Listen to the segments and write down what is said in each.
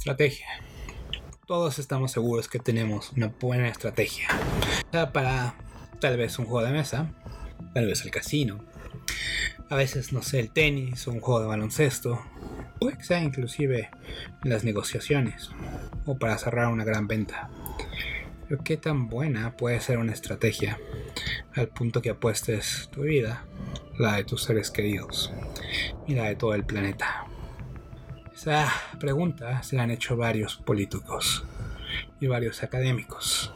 Estrategia. Todos estamos seguros que tenemos una buena estrategia. Para tal vez un juego de mesa, tal vez el casino, a veces, no sé, el tenis o un juego de baloncesto, puede que sea inclusive las negociaciones o para cerrar una gran venta. Pero qué tan buena puede ser una estrategia al punto que apuestes tu vida, la de tus seres queridos y la de todo el planeta. Esa pregunta se la han hecho varios políticos y varios académicos.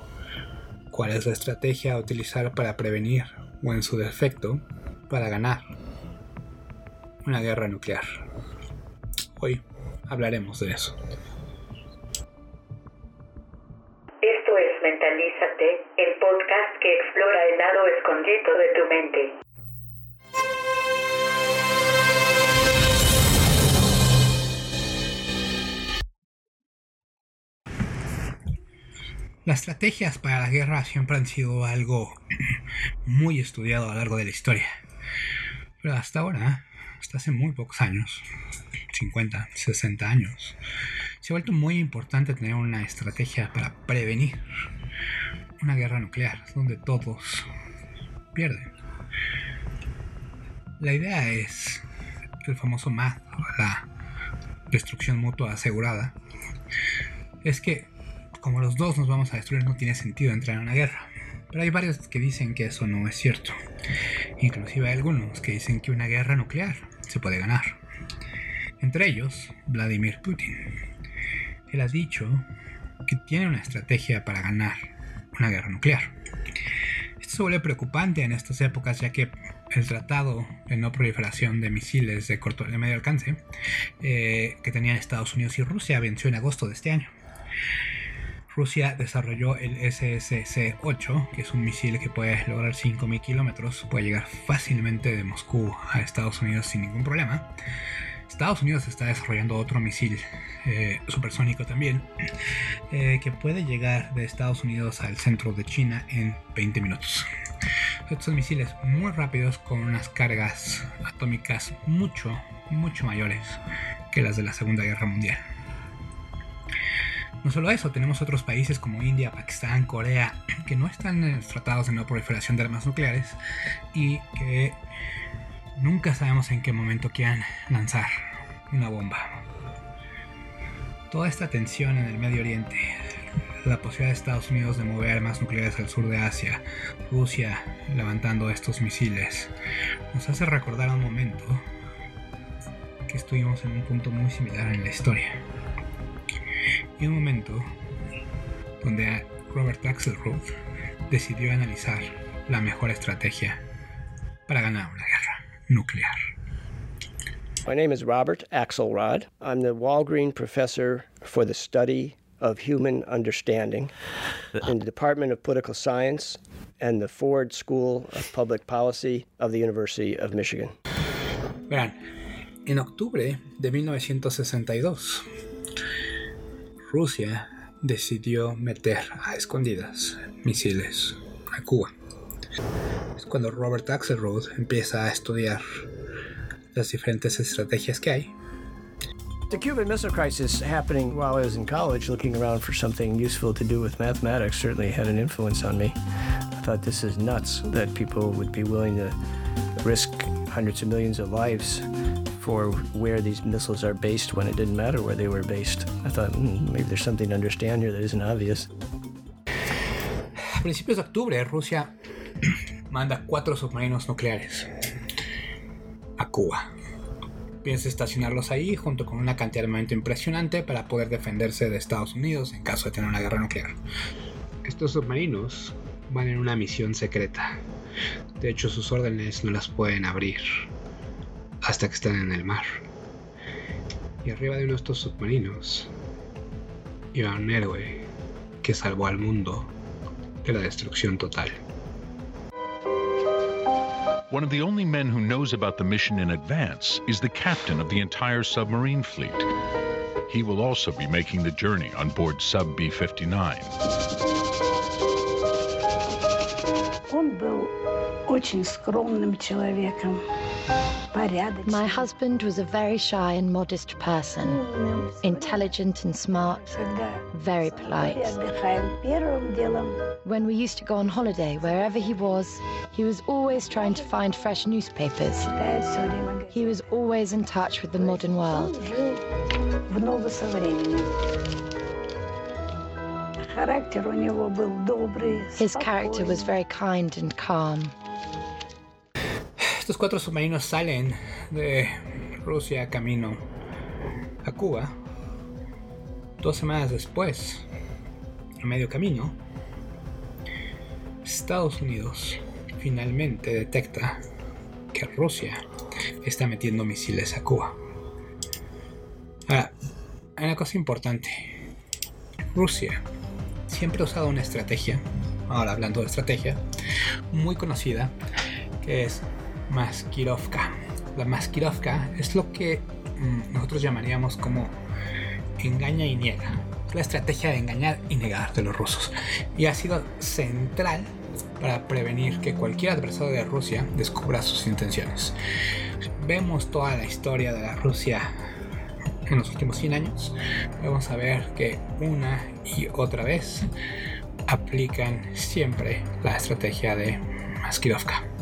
¿Cuál es la estrategia a utilizar para prevenir o en su defecto para ganar una guerra nuclear? Hoy hablaremos de eso. Esto es Mentalízate, el podcast que explora el lado escondido de tu mente. Las estrategias para la guerra siempre han sido algo muy estudiado a lo largo de la historia. Pero hasta ahora, hasta hace muy pocos años, 50, 60 años, se ha vuelto muy importante tener una estrategia para prevenir una guerra nuclear donde todos pierden. La idea es el famoso MAD, la destrucción mutua asegurada, es que como los dos nos vamos a destruir, no tiene sentido entrar en una guerra. Pero hay varios que dicen que eso no es cierto. Inclusive hay algunos que dicen que una guerra nuclear se puede ganar. Entre ellos, Vladimir Putin. Él ha dicho que tiene una estrategia para ganar una guerra nuclear. Esto se vuelve preocupante en estas épocas ya que el tratado de no proliferación de misiles de corto y medio alcance eh, que tenían Estados Unidos y Rusia venció en agosto de este año. Rusia desarrolló el SSC-8, que es un misil que puede lograr 5.000 kilómetros, puede llegar fácilmente de Moscú a Estados Unidos sin ningún problema. Estados Unidos está desarrollando otro misil eh, supersónico también, eh, que puede llegar de Estados Unidos al centro de China en 20 minutos. Estos son misiles muy rápidos con unas cargas atómicas mucho, mucho mayores que las de la Segunda Guerra Mundial. No solo eso, tenemos otros países como India, Pakistán, Corea, que no están en los tratados de no proliferación de armas nucleares y que nunca sabemos en qué momento quieran lanzar una bomba. Toda esta tensión en el Medio Oriente, la posibilidad de Estados Unidos de mover armas nucleares al sur de Asia, Rusia levantando estos misiles, nos hace recordar un momento que estuvimos en un punto muy similar en la historia y un momento donde Robert Axelrod decidió analizar la mejor estrategia para ganar una guerra nuclear. My name is Robert Axelrod. I'm the Walgreen Professor for the Study of Human Understanding in the Department of Political Science and the Ford School of Public Policy of the University of Michigan. Vean, en octubre de 1962, Rusia decidió meter a escondidas misiles a Cuba. Es cuando Robert Axelrod empieza a estudiar las diferentes estrategias que hay. The Cuban Missile Crisis happening while I was in college, looking around for something useful to do with mathematics, certainly had an influence on me. I thought this is nuts that people would be willing to risk hundreds of millions of lives for where these missiles are based when it didn't matter where they were based. I thought hmm, maybe there's something to understand here that isn't obvious. A principios de octubre, Rusia manda cuatro submarinos nucleares a Cuba. Piensa estacionarlos ahí junto con una cantidad de armamento impresionante para poder defenderse de Estados Unidos en caso de tener una guerra nuclear. Estos submarinos van en una misión secreta. De hecho, sus órdenes no las pueden abrir hasta que están en el mar. Y arriba de uno de estos submarinos iba un héroe que salvó al mundo de la destrucción total. One of the only men who knows about the mission in advance is the captain of the entire submarine fleet. He will also be making the journey on board Sub B 59. очень скромным человеком, порядочным. My husband was a very shy and modest person, умным. intelligent and smart, Когда very мы polite. отдыхаем, первым делом When we used to go on holiday, wherever he was, he was always trying to find fresh newspapers. читает все время. газеты. He was always in touch with the modern world. Он жил в ногу со временем. Характер у него был добрый, His character was спокойный. very kind and calm. Estos cuatro submarinos salen de Rusia camino a Cuba. Dos semanas después, a medio camino, Estados Unidos finalmente detecta que Rusia está metiendo misiles a Cuba. Ahora, una cosa importante. Rusia siempre ha usado una estrategia, ahora hablando de estrategia, muy conocida, que es Maskirovka. La Maskirovka es lo que mm, nosotros llamaríamos como engaña y niega. La estrategia de engañar y negar de los rusos. Y ha sido central para prevenir que cualquier adversario de Rusia descubra sus intenciones. Vemos toda la historia de la Rusia en los últimos 100 años. Vamos a ver que una y otra vez aplican siempre la estrategia de Maskirovka.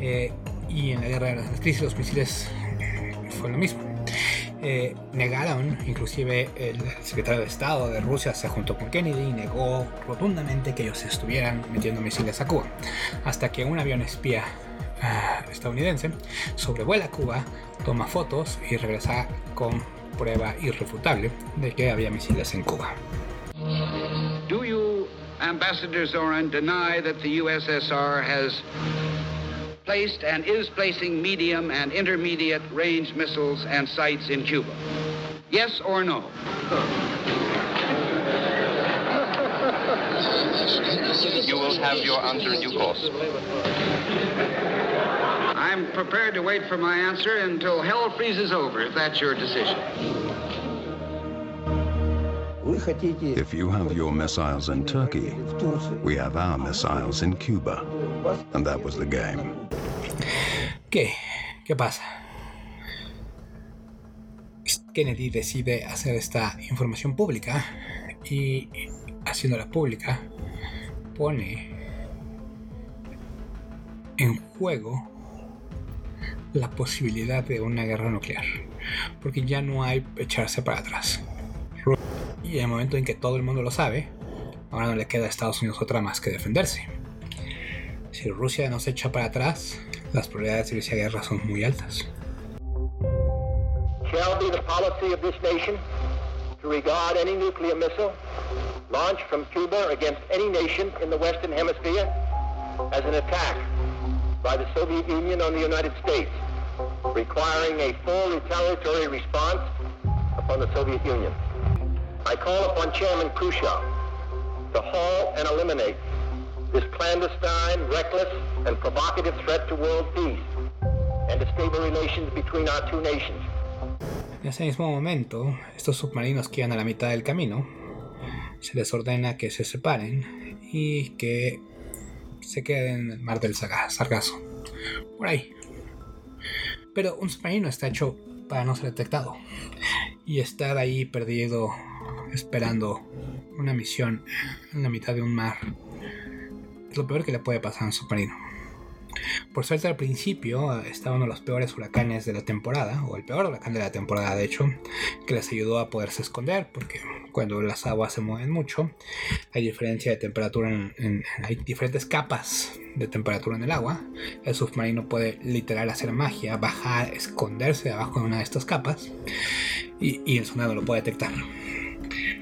Eh, y en la guerra de las crisis los misiles fue lo mismo. Eh, negaron, inclusive el secretario de Estado de Rusia se juntó con Kennedy y negó rotundamente que ellos estuvieran metiendo misiles a Cuba. Hasta que un avión espía ah, estadounidense sobrevuela Cuba, toma fotos y regresa con prueba irrefutable de que había misiles en Cuba. Do you, Ambassador Zoran, deny that the USSR has placed and is placing medium and intermediate range missiles and sites in Cuba? Yes or no? You will have your answer in due course. I'm prepared to wait for my answer until hell freezes over, if that's your decision. If you have your missiles in Turkey, we have our missiles in Cuba. And that was the game. ¿Qué? ¿Qué pasa? Kennedy decide hacer esta información pública y haciéndola pública pone en juego la posibilidad de una guerra nuclear, porque ya no hay echarse para atrás y en el momento en que todo el mundo lo sabe ahora no le queda a Estados Unidos otra más que defenderse si Rusia no se echa para atrás las probabilidades de irse a guerra son muy altas shall be the policy of this nation to regard any nuclear missile launched from Cuba against any nation in the Western Hemisphere as an attack by the Soviet Union on the United States, requiring a full retaliatory response upon the Soviet Union. I call upon Chairman Khrushchev to halt and eliminate this clandestine, reckless, and provocative threat to world peace and to stable relations between our two nations. En ese mismo momento, estos submarinos que iban a la mitad del camino, se les ordena que se separen y que se queden en el mar del Sargazo. Por ahí. Pero un submarino está hecho para no ser detectado. Y estar ahí perdido, esperando una misión en la mitad de un mar, es lo peor que le puede pasar a un submarino. Por suerte al principio eh, estaba uno de los peores huracanes de la temporada, o el peor huracán de la temporada de hecho, que les ayudó a poderse esconder, porque cuando las aguas se mueven mucho, hay diferencia de temperatura, hay diferentes capas de temperatura en el agua. El submarino puede literal hacer magia, bajar, esconderse debajo de una de estas capas, y, y el sonar no lo puede detectar.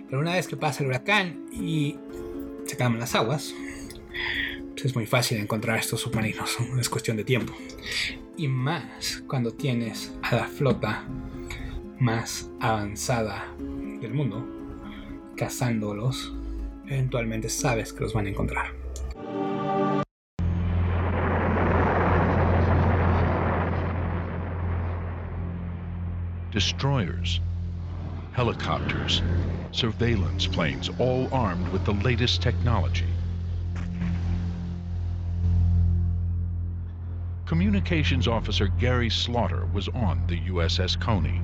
Pero una vez que pasa el huracán y se calman las aguas, es muy fácil encontrar estos submarinos, es cuestión de tiempo. Y más cuando tienes a la flota más avanzada del mundo cazándolos, eventualmente sabes que los van a encontrar. Destroyers, helicopters, surveillance planes, all armed with the latest technology. Communications Officer Gary Slaughter was on the USS Coney.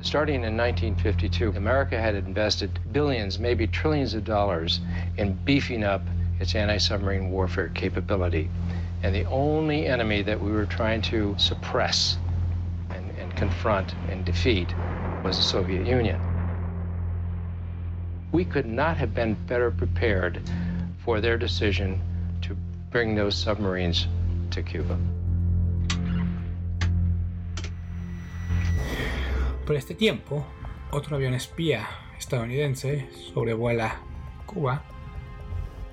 Starting in 1952, America had invested billions, maybe trillions of dollars in beefing up its anti submarine warfare capability. And the only enemy that we were trying to suppress and, and confront and defeat was the Soviet Union. We could not have been better prepared for their decision to bring those submarines Por este tiempo, otro avión espía estadounidense sobrevuela Cuba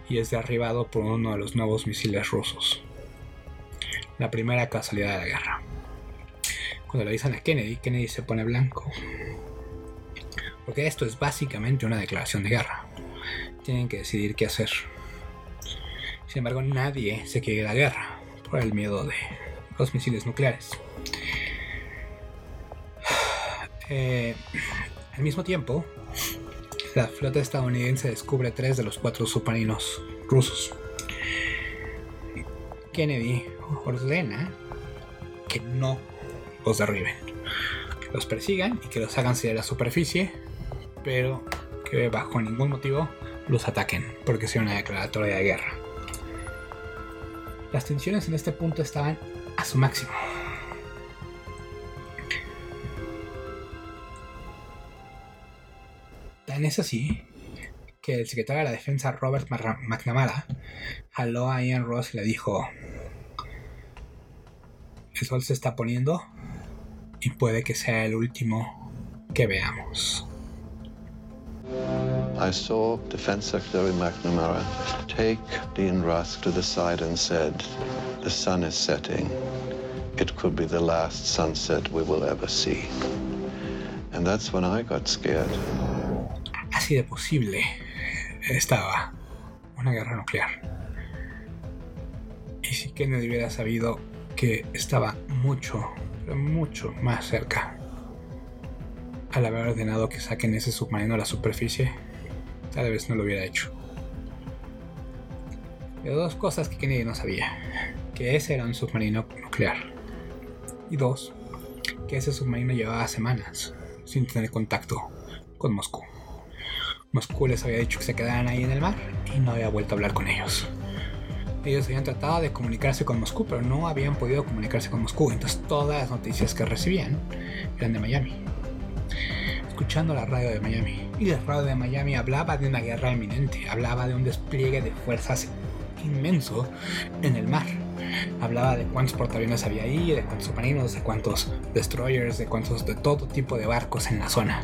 y es derribado por uno de los nuevos misiles rusos. La primera casualidad de la guerra. Cuando le dicen a Kennedy, Kennedy se pone blanco. Porque esto es básicamente una declaración de guerra. Tienen que decidir qué hacer. Sin embargo, nadie se quiere la guerra el miedo de los misiles nucleares. Eh, al mismo tiempo, la flota estadounidense descubre tres de los cuatro submarinos rusos. Kennedy ordena que no los derriben, que los persigan y que los hagan salir a la superficie, pero que bajo ningún motivo los ataquen, porque sea una declaratoria de guerra. Las tensiones en este punto estaban a su máximo. Tan es así que el secretario de la defensa Robert McNamara jaló a Ian Ross y le dijo, el sol se está poniendo y puede que sea el último que veamos. I saw Defense Secretary McNamara take Dean Rusk to the side and said, The sun is setting. It could be the last sunset we will ever see. And that's when I got scared. Así de posible estaba una guerra nuclear. Y si Kennedy hubiera sabido que estaba mucho, mucho más cerca al haber ordenado que saquen ese submarino a la superficie, tal vez no lo hubiera hecho. Pero dos cosas que Kennedy no sabía. Que ese era un submarino nuclear. Y dos, que ese submarino llevaba semanas sin tener contacto con Moscú. Moscú les había dicho que se quedaran ahí en el mar y no había vuelto a hablar con ellos. Ellos habían tratado de comunicarse con Moscú, pero no habían podido comunicarse con Moscú. Entonces todas las noticias que recibían eran de Miami. Escuchando la radio de Miami. Y la radio de Miami hablaba de una guerra inminente, hablaba de un despliegue de fuerzas inmenso en el mar. Hablaba de cuántos portaaviones había ahí, de cuántos submarinos, de cuántos destroyers, de cuántos de todo tipo de barcos en la zona.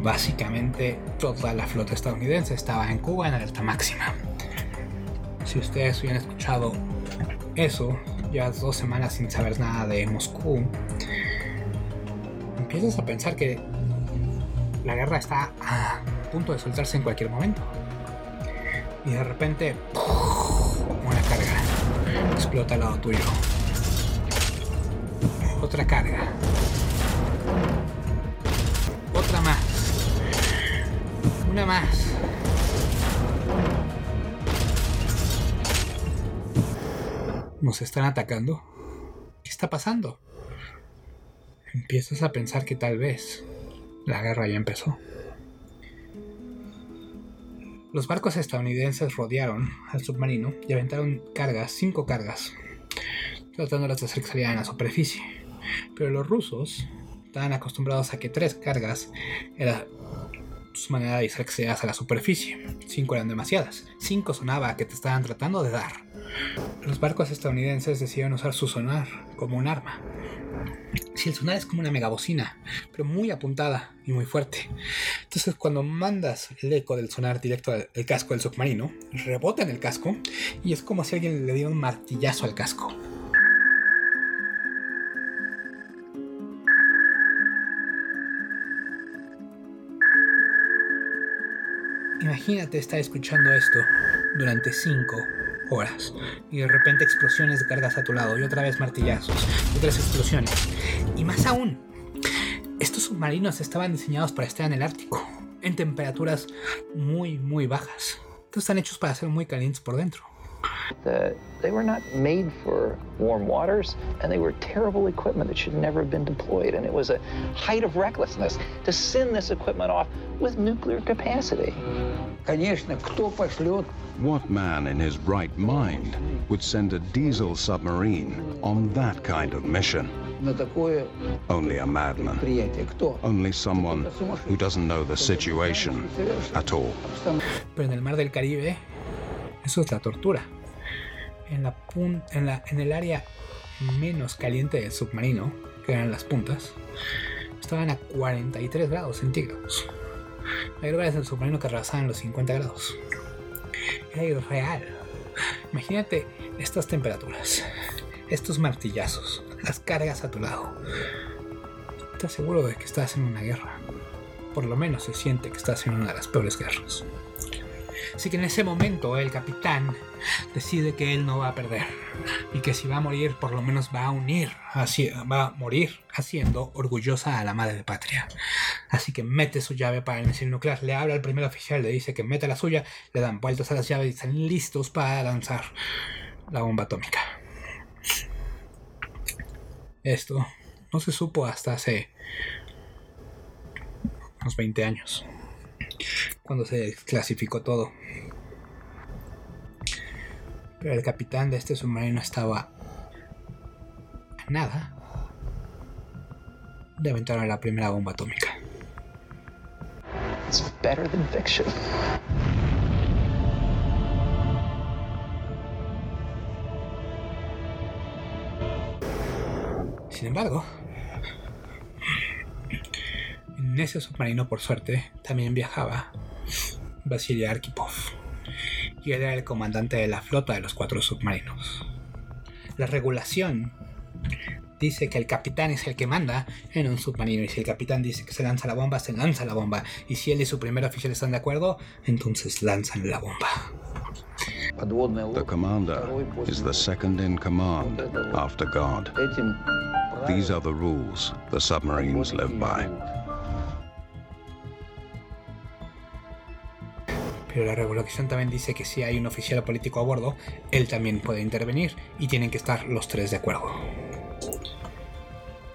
Básicamente toda la flota estadounidense estaba en Cuba en alerta máxima. Si ustedes hubieran escuchado eso, ya dos semanas sin saber nada de Moscú, empiezas a pensar que la guerra está a punto de soltarse en cualquier momento. Y de repente, una carga explota al lado tuyo. Otra carga. Otra más. Una más. ¿Nos están atacando? ¿Qué está pasando? Empiezas a pensar que tal vez la guerra ya empezó. Los barcos estadounidenses rodearon al submarino y aventaron cargas, cinco cargas, tratándolas de hacer que salieran a la superficie. Pero los rusos estaban acostumbrados a que tres cargas era su manera de hacer que se a la superficie. Cinco eran demasiadas. Cinco sonaba que te estaban tratando de dar. Los barcos estadounidenses decidieron usar su sonar como un arma. Si el sonar es como una megabocina, pero muy apuntada y muy fuerte. Entonces cuando mandas el eco del sonar directo al casco del submarino, rebota en el casco y es como si alguien le diera un martillazo al casco. Imagínate estar escuchando esto durante 5 horas y de repente explosiones de cargas a tu lado y otra vez martillazos y otras explosiones. Y más aún, estos submarinos estaban diseñados para estar en el Ártico, en temperaturas muy, muy bajas. Entonces están hechos para ser muy calientes por dentro. that they were not made for warm waters and they were terrible equipment that should never have been deployed. And it was a height of recklessness to send this equipment off with nuclear capacity. What man in his right mind would send a diesel submarine on that kind of mission? Only a madman. Only someone who doesn't know the situation at all. Mar del Caribe, eso es la tortura. En, la pun- en, la, en el área menos caliente del submarino, que eran las puntas, estaban a 43 grados centígrados. La guerra es el submarino que rebasaban los 50 grados. Era irreal. Imagínate estas temperaturas, estos martillazos, las cargas a tu lado. Estás seguro de que estás en una guerra. Por lo menos se siente que estás en una de las peores guerras. Así que en ese momento el capitán decide que él no va a perder y que si va a morir por lo menos va a unir, va a morir haciendo orgullosa a la madre patria. Así que mete su llave para el misil nuclear, le habla al primer oficial, le dice que meta la suya, le dan vueltas a las llaves y están listos para lanzar la bomba atómica. Esto no se supo hasta hace unos 20 años cuando se clasificó todo. Pero el capitán de este submarino estaba a nada de aventar la primera bomba atómica. It's better than fiction. Sin embargo, en ese submarino, por suerte, también viajaba Vasily Arkhipov. Y era el comandante de la flota de los cuatro submarinos. La regulación dice que el capitán es el que manda en un submarino. Y si el capitán dice que se lanza la bomba, se lanza la bomba. Y si él y su primer oficial están de acuerdo, entonces lanzan la bomba. The commander is the second in command after God. These are the rules the submarines live by. Pero la regulación también dice que si hay un oficial político a bordo, él también puede intervenir y tienen que estar los tres de acuerdo.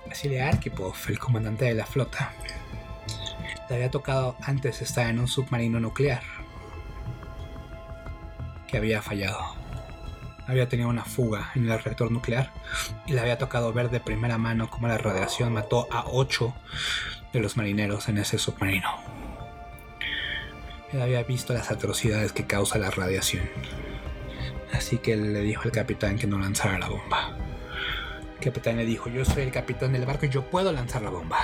Vasily Arkhipov, el comandante de la flota, le había tocado antes estar en un submarino nuclear que había fallado. Había tenido una fuga en el reactor nuclear y le había tocado ver de primera mano cómo la radiación mató a 8 de los marineros en ese submarino. Él había visto las atrocidades que causa la radiación. Así que le dijo al capitán que no lanzara la bomba. El capitán le dijo, yo soy el capitán del barco y yo puedo lanzar la bomba.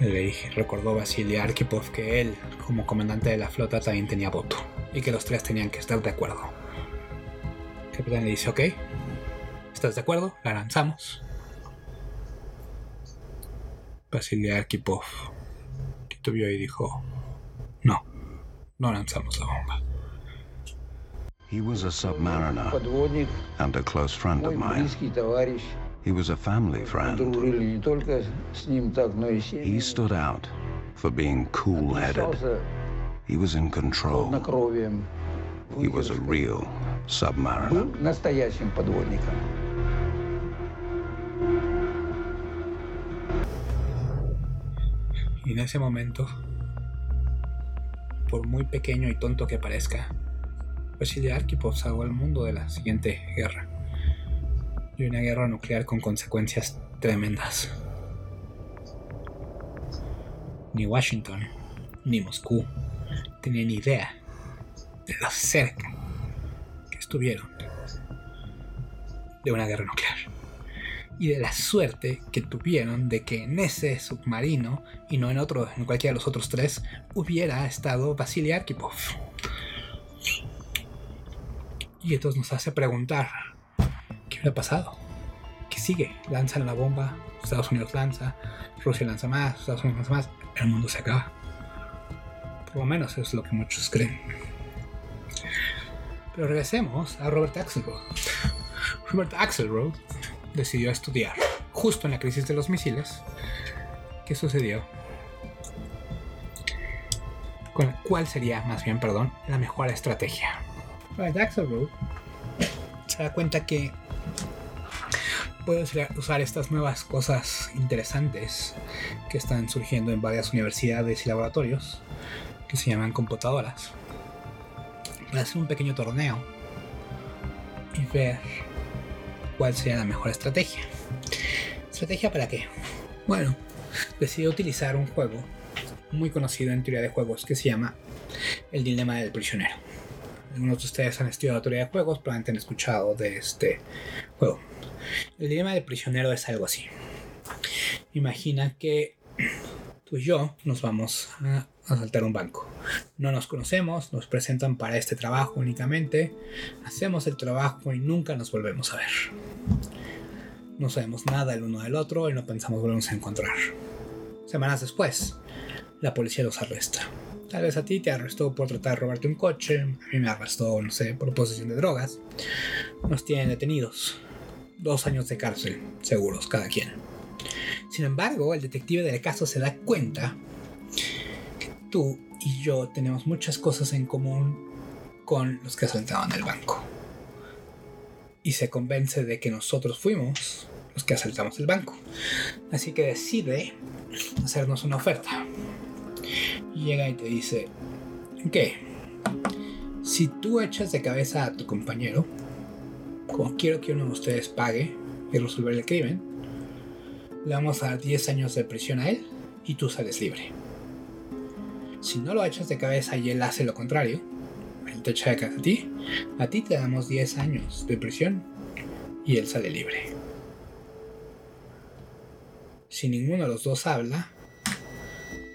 Le dije, recordó Vasily Arkhipov que él, como comandante de la flota, también tenía voto. Y que los tres tenían que estar de acuerdo. El capitán le dice, ok, ¿estás de acuerdo? La lanzamos. Vasily Arkhipov titubeó y dijo, No, no lanzamos la bomba. He was a submariner and a close friend of mine. He was a family friend. He stood out for being cool headed. He was in control. He was a real submariner. In en ese momento por muy pequeño y tonto que parezca, Vasily Arkhipov salvó al mundo de la siguiente guerra. Y una guerra nuclear con consecuencias tremendas. Ni Washington, ni Moscú tenían idea de lo cerca que estuvieron de una guerra nuclear y de la suerte que tuvieron de que en ese submarino y no en otro, en cualquiera de los otros tres, hubiera estado Vasily Arkhipov. Y esto nos hace preguntar, ¿qué hubiera pasado? ¿Qué sigue? Lanzan la bomba, Estados Unidos lanza, Rusia lanza más, Estados Unidos lanza más, el mundo se acaba. Por lo menos es lo que muchos creen. Pero regresemos a Robert Axelrod. Robert Axelrod decidió estudiar, justo en la crisis de los misiles, qué sucedió. Con- ¿Cuál sería, más bien, perdón, la mejor estrategia. Se da cuenta que puede usar estas nuevas cosas interesantes que están surgiendo en varias universidades y laboratorios que se llaman computadoras para hacer un pequeño torneo y ver cuál sería la mejor estrategia. ¿Estrategia para qué? Bueno, decidió utilizar un juego muy conocido en teoría de juegos que se llama El Dilema del Prisionero. Algunos de ustedes han estudiado teoría de juegos, probablemente han escuchado de este juego. El dilema del prisionero es algo así. Imagina que tú y yo nos vamos a asaltar un banco. No nos conocemos, nos presentan para este trabajo únicamente, hacemos el trabajo y nunca nos volvemos a ver. No sabemos nada el uno del otro y no pensamos volvernos a encontrar. Semanas después, la policía los arresta. Tal vez a ti te arrestó por tratar de robarte un coche, a mí me arrestó, no sé, por posesión de drogas. Nos tienen detenidos. Dos años de cárcel, seguros, cada quien. Sin embargo, el detective del caso se da cuenta que tú y yo tenemos muchas cosas en común con los que asaltaban el banco. Y se convence de que nosotros fuimos los que asaltamos el banco. Así que decide hacernos una oferta. Llega y te dice, ok, si tú echas de cabeza a tu compañero, como quiero que uno de ustedes pague y resolver el crimen, le vamos a dar 10 años de prisión a él y tú sales libre. Si no lo echas de cabeza y él hace lo contrario, él te echa de cabeza a ti, a ti te damos 10 años de prisión y él sale libre. Si ninguno de los dos habla,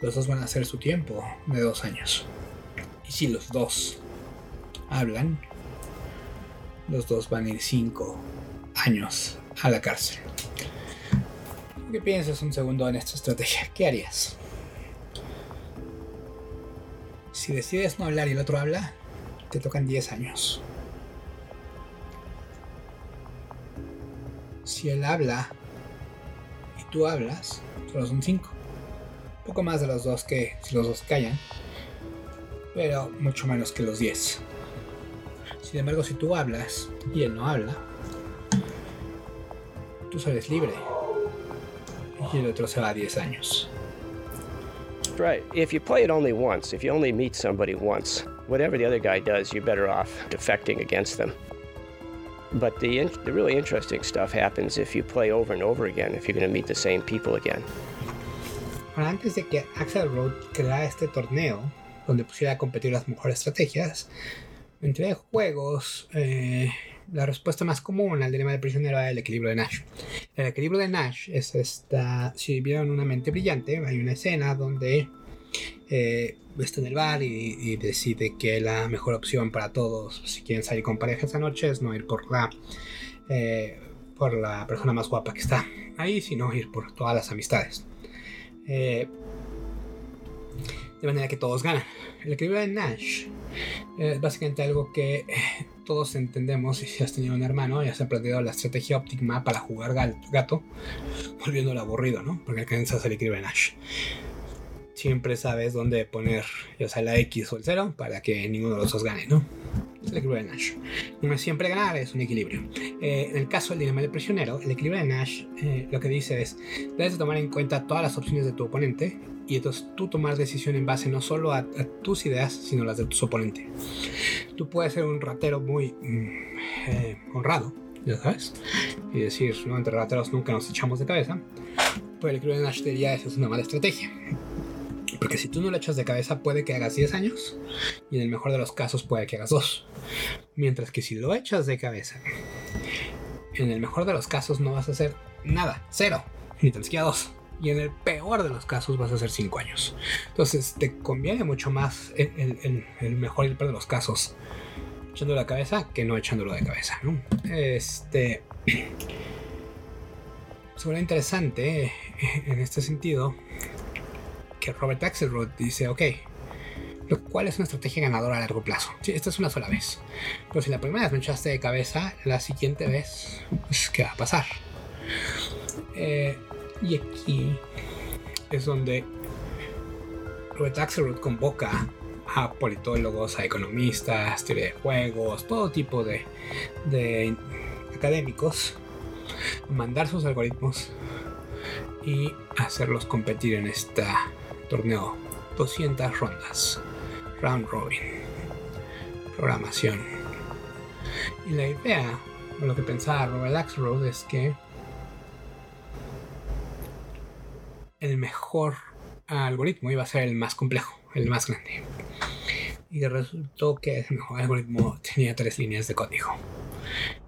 los dos van a hacer su tiempo de dos años. Y si los dos hablan, los dos van a ir cinco años a la cárcel. ¿Qué piensas un segundo en esta estrategia? ¿Qué harías? Si decides no hablar y el otro habla, te tocan 10 años. Si él habla y tú hablas, solo son 5. Poco más de los dos que si los dos callan, pero mucho menos que los 10. Sin embargo, si tú hablas y él no habla, tú sales libre y el otro se va a 10 años. Right. If you play it only once, if you only meet somebody once, whatever the other guy does, you're better off defecting against them. But the, in- the really interesting stuff happens if you play over and over again, if you're going to meet the same people again. Ahora, antes de que Axel Road creara este torneo, donde pusiera a competir las mejores estrategias, entre juegos, eh, la respuesta más común al dilema del prisionero era el equilibrio de Nash. El equilibrio de Nash es esta, si vieron una mente brillante, hay una escena donde eh, está en el bar y, y decide que la mejor opción para todos, si quieren salir con pareja esa noche, es no ir por la, eh, por la persona más guapa que está ahí, sino ir por todas las amistades. Eh, de manera que todos ganan. El equilibrio de Nash es básicamente algo que eh, todos entendemos si has tenido un hermano y has aprendido la estrategia óptima para jugar gato, volviéndolo aburrido, ¿no? Porque alcanzas el equilibrio de Nash. Siempre sabes dónde poner ya sea la X o el 0 para que ninguno de los dos gane, ¿no? El equilibrio de Nash. No es siempre ganar, es un equilibrio. Eh, en el caso del dilema del prisionero, el equilibrio de Nash eh, lo que dice es, debes de tomar en cuenta todas las opciones de tu oponente y entonces tú tomar decisión en base no solo a, tus ideas, sino las de tu oponente. Tú puedes ser un ratero muy mm, eh, honrado, ya sabes, y decir, no, entre rateros nunca nos echamos de cabeza, pero el equilibrio de Nash diría, esa es una mala estrategia. Porque si tú no lo echas de cabeza, puede que hagas 10 años, y en el mejor de los casos puede que hagas 2. Mientras que si lo echas de cabeza, en el mejor de los casos no vas a hacer nada, cero, ni tan siquiera 2. Y en el peor de los casos vas a hacer 5 años. Entonces te conviene mucho más el, mejor y el peor de los casos echándolo de cabeza que no echándolo de cabeza. ¿no? Este. Suena interesante eh, en este sentido que Robert Axelrod dice, ok, cual es una estrategia ganadora a largo plazo. Sí, esta es una sola vez. Pero si la primera vez me echaste de cabeza, la siguiente vez, pues, ¿qué va a pasar? Eh, y aquí es donde Robert Axelrod convoca a politólogos, a economistas, teoría de juegos, todo tipo de, de académicos, mandar sus algoritmos y hacerlos competir en este torneo. 200 rondas, round robin, programación. Y la idea, lo que pensaba Robert Axelrod es que el mejor algoritmo iba a ser el más complejo, el más grande. Y resultó que el mejor algoritmo tenía tres líneas de código.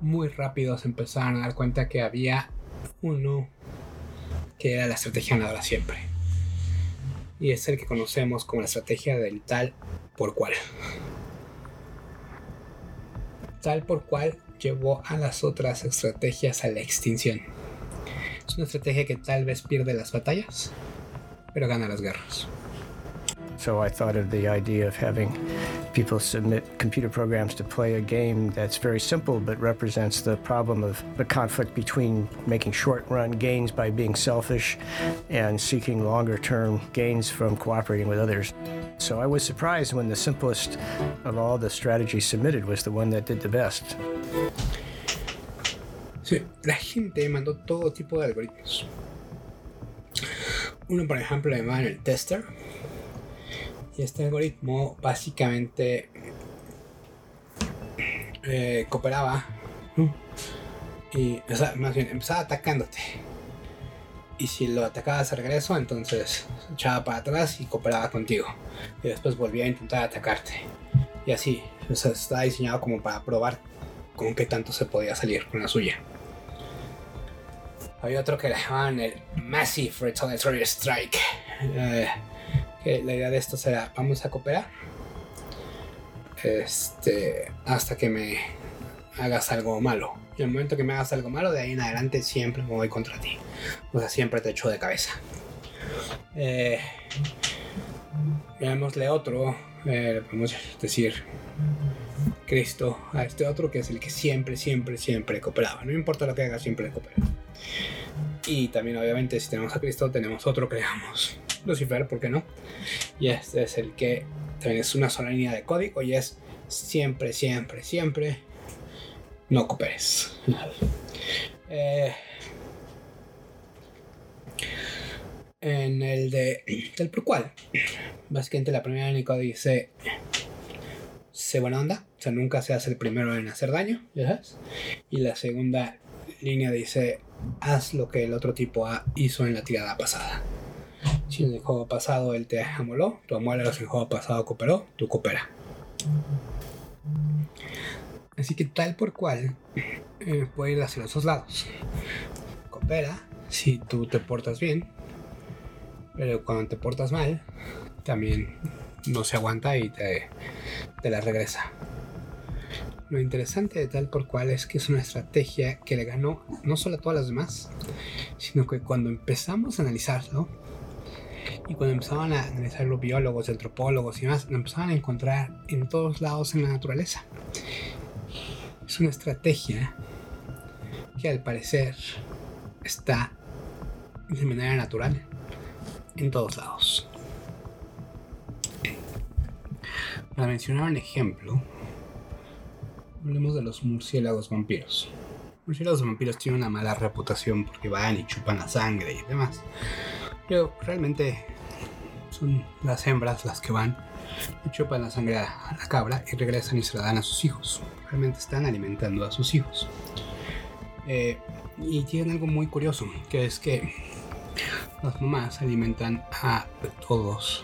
Muy rápido se empezaron a dar cuenta que había uno que era la estrategia ganadora siempre. Y es el que conocemos como la estrategia del tal por cual. Tal por cual llevó a las otras estrategias a la extinción. Es una estrategia que tal vez pierde las batallas, pero gana las guerras. So I thought of the idea of having people submit computer programs to play a game that's very simple but represents the problem of the conflict between making short run gains by being selfish and seeking longer term gains from cooperating with others. So I was surprised when the simplest of all the strategies submitted was the one that did the best. Sí, la gente mandó todo tipo de algoritmos. Uno, por ejemplo, le llamaban el tester. Y este algoritmo básicamente eh, cooperaba. Y, más bien, empezaba atacándote. Y si lo atacabas de regreso, entonces se echaba para atrás y cooperaba contigo. Y después volvía a intentar atacarte. Y así, o sea, estaba diseñado como para probar con qué tanto se podía salir con la suya. Había otro que le llamaban el Massive Retaliatory Strike. Eh, la idea de esto será, vamos a cooperar. Este, hasta que me hagas algo malo. Y el momento que me hagas algo malo, de ahí en adelante siempre me voy contra ti. O sea, siempre te echo de cabeza. Eh, veámosle otro. Eh, podemos decir Cristo a este otro que es el que siempre, siempre, siempre cooperaba. No importa lo que haga, siempre coopera. Y también, obviamente, si tenemos a Cristo, tenemos otro que llamamos Lucifer, ¿por qué no? Y este es el que también es una sola línea de código y es siempre, siempre, siempre no cooperes. Eh, en el de del por cual, básicamente la primera de código dice sé buena onda, o sea, nunca seas el primero en hacer daño, ¿ya? Y la segunda línea dice haz lo que el otro tipo hizo en la tirada pasada. Si en el juego pasado él te amoló, tu amuelo si en el juego pasado cooperó, tú coopera. Así que tal por cual eh, puede ir hacia los dos lados. Coopera si tú te portas bien, pero cuando te portas mal, también no se aguanta y te, la regresa. Lo interesante de tal por cual es que es una estrategia que le ganó no solo a todas las demás, sino que cuando empezamos a analizarlo, y cuando empezaban a analizar los biólogos, antropólogos y demás, lo empezaban a encontrar en todos lados en la naturaleza. Es una estrategia que al parecer está de manera natural en todos lados. Para mencionar un ejemplo, hablemos de los murciélagos vampiros. Los murciélagos vampiros tienen una mala reputación porque van y chupan la sangre y demás. Pero realmente son las hembras las que van y chupan la sangre a la cabra y regresan y se la dan a sus hijos. Realmente están alimentando a sus hijos. Eh, y tienen algo muy curioso, que es que las mamás alimentan a todos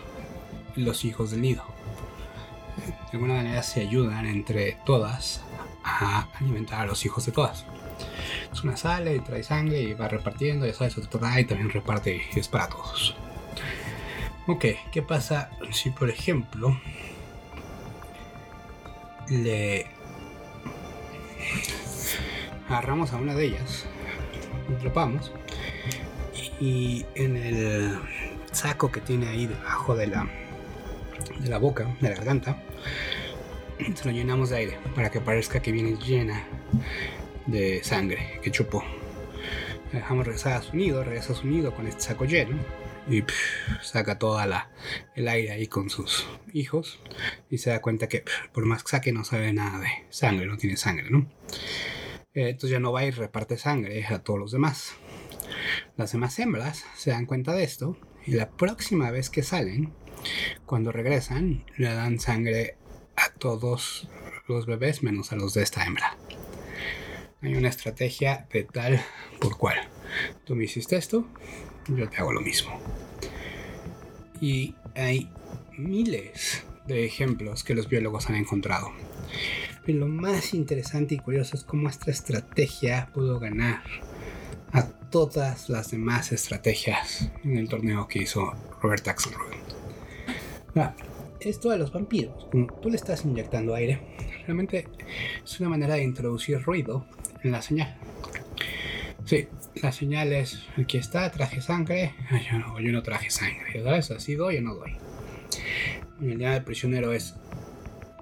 los hijos del nido. De alguna manera se ayudan entre todas a alimentar a los hijos de todas. Es una sale trae sangre y va repartiendo, ya sabes, y también reparte y es para todos. Ok, ¿qué pasa si por ejemplo le agarramos a una de ellas, la atrapamos y en el saco que tiene ahí debajo de la, de la boca, de la garganta, se lo llenamos de aire para que parezca que viene llena de sangre que chupó. La dejamos regresar a su nido, regresa a su nido con este saco lleno y saca toda la el aire ahí con sus hijos y se da cuenta que por más que saque no sabe nada de sangre, no tiene sangre, ¿no? Eh, entonces ya no va y reparte sangre a todos los demás. Las demás hembras se dan cuenta de esto y la próxima vez que salen, cuando regresan, le dan sangre a todos los bebés menos a los de esta hembra. Hay una estrategia de tal por cual. Tú me hiciste esto, yo te hago lo mismo. Y hay miles de ejemplos que los biólogos han encontrado. Pero lo más interesante y curioso es cómo esta estrategia pudo ganar todas las demás estrategias en el torneo que hizo Robert Axelrod. Ahora, esto de los vampiros, como tú le estás inyectando aire, realmente es una manera de introducir ruido en la señal. Sí, la señal es, aquí está, traje sangre, yo no, yo no traje sangre, ¿sabes? Así doy o no doy. El día del prisionero es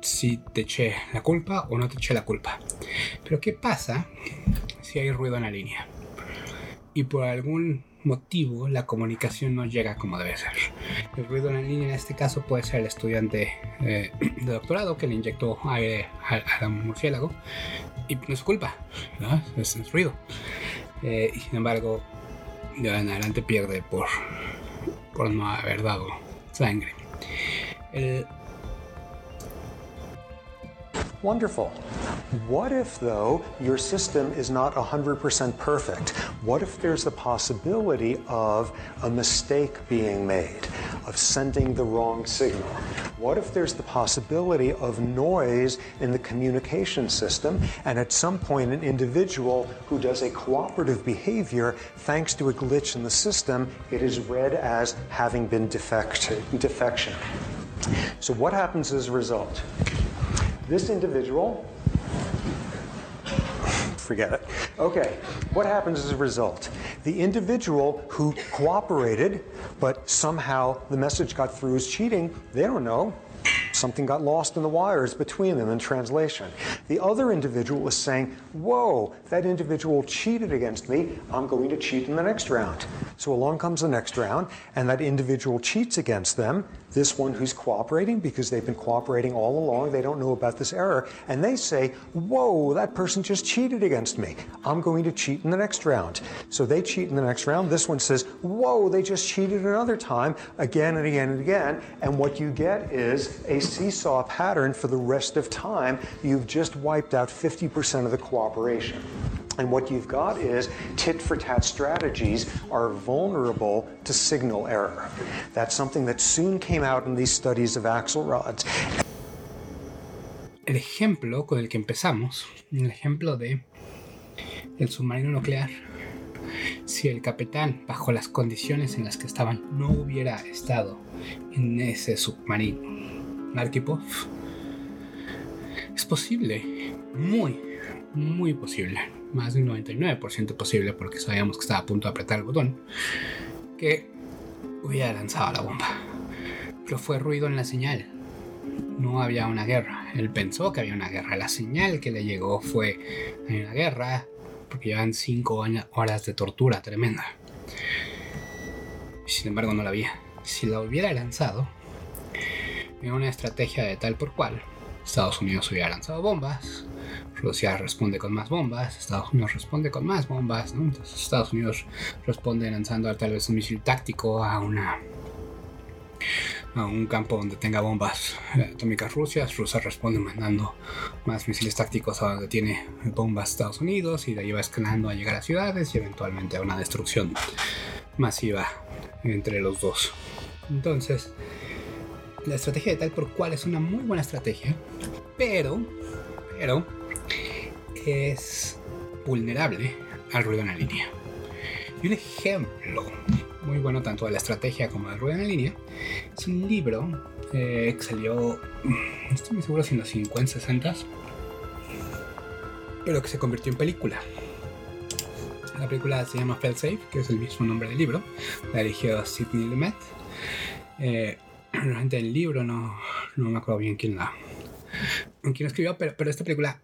si te eché la culpa o no te eché la culpa. Pero ¿qué pasa si hay ruido en la línea? Y por algún motivo la comunicación no llega como debe ser. El ruido en la línea en este caso puede ser el estudiante eh, de doctorado que le inyectó aire al murciélago y no es culpa, es, es ruido. Eh, y sin embargo, de ahora en adelante pierde por, no haber dado sangre. Wonderful. What if, though, your system is not 100% perfect? What if there's a possibility of a mistake being made, of sending the wrong signal? What if there's the possibility of noise in the communication system, and at some point, an individual who does a cooperative behavior, thanks to a glitch in the system, it is read as having been defect- defection? So, what happens as a result? This individual, forget it. Okay, what happens as a result? The individual who cooperated, but somehow the message got through as cheating, they don't know. Something got lost in the wires between them in translation. The other individual is saying, Whoa, that individual cheated against me. I'm going to cheat in the next round. So along comes the next round, and that individual cheats against them. This one who's cooperating because they've been cooperating all along, they don't know about this error, and they say, Whoa, that person just cheated against me. I'm going to cheat in the next round. So they cheat in the next round. This one says, Whoa, they just cheated another time, again and again and again. And what you get is a seesaw pattern for the rest of time. You've just wiped out 50% of the cooperation. And what you've got is tit for tat strategies are vulnerable to signal error. That's something that soon came out in these studies of Axelrod's. El ejemplo con el que empezamos, el ejemplo de el submarino nuclear. Si el capitán, bajo las condiciones en las que estaban, no hubiera estado en ese submarino, Narkipov, es posible, muy, muy posible, más de un 99% posible, porque sabíamos que estaba a punto de apretar el botón, que hubiera lanzado la bomba. Pero fue ruido en la señal. No había una guerra. Él pensó que había una guerra. La señal que le llegó fue hay una guerra, porque llevan 5 horas de tortura tremenda. Sin embargo, no la había. Si la hubiera lanzado, una estrategia de tal por cual, Estados Unidos hubiera lanzado bombas, Rusia responde con más bombas, Estados Unidos responde con más bombas, Estados Unidos responde lanzando tal vez un misil táctico a una a un campo donde tenga bombas atómicas rusias, Rusia responde mandando más misiles tácticos a donde tiene bombas Estados Unidos y de ahí va escalando a llegar a ciudades y eventualmente a una destrucción masiva entre los dos. Entonces, la estrategia de tal por cual es una muy buena estrategia, pero, pero es vulnerable al ruido en la línea. Y un ejemplo muy bueno tanto de la estrategia como del ruido en la línea es un libro eh, que salió, no estoy muy seguro si en los 50, 60, pero que se convirtió en película. La película se llama Fell Safe, que es el mismo nombre del libro. La dirigió Sidney Lumet. Eh, realmente el libro no, no me acuerdo bien quién la quién escribió, pero, pero esta película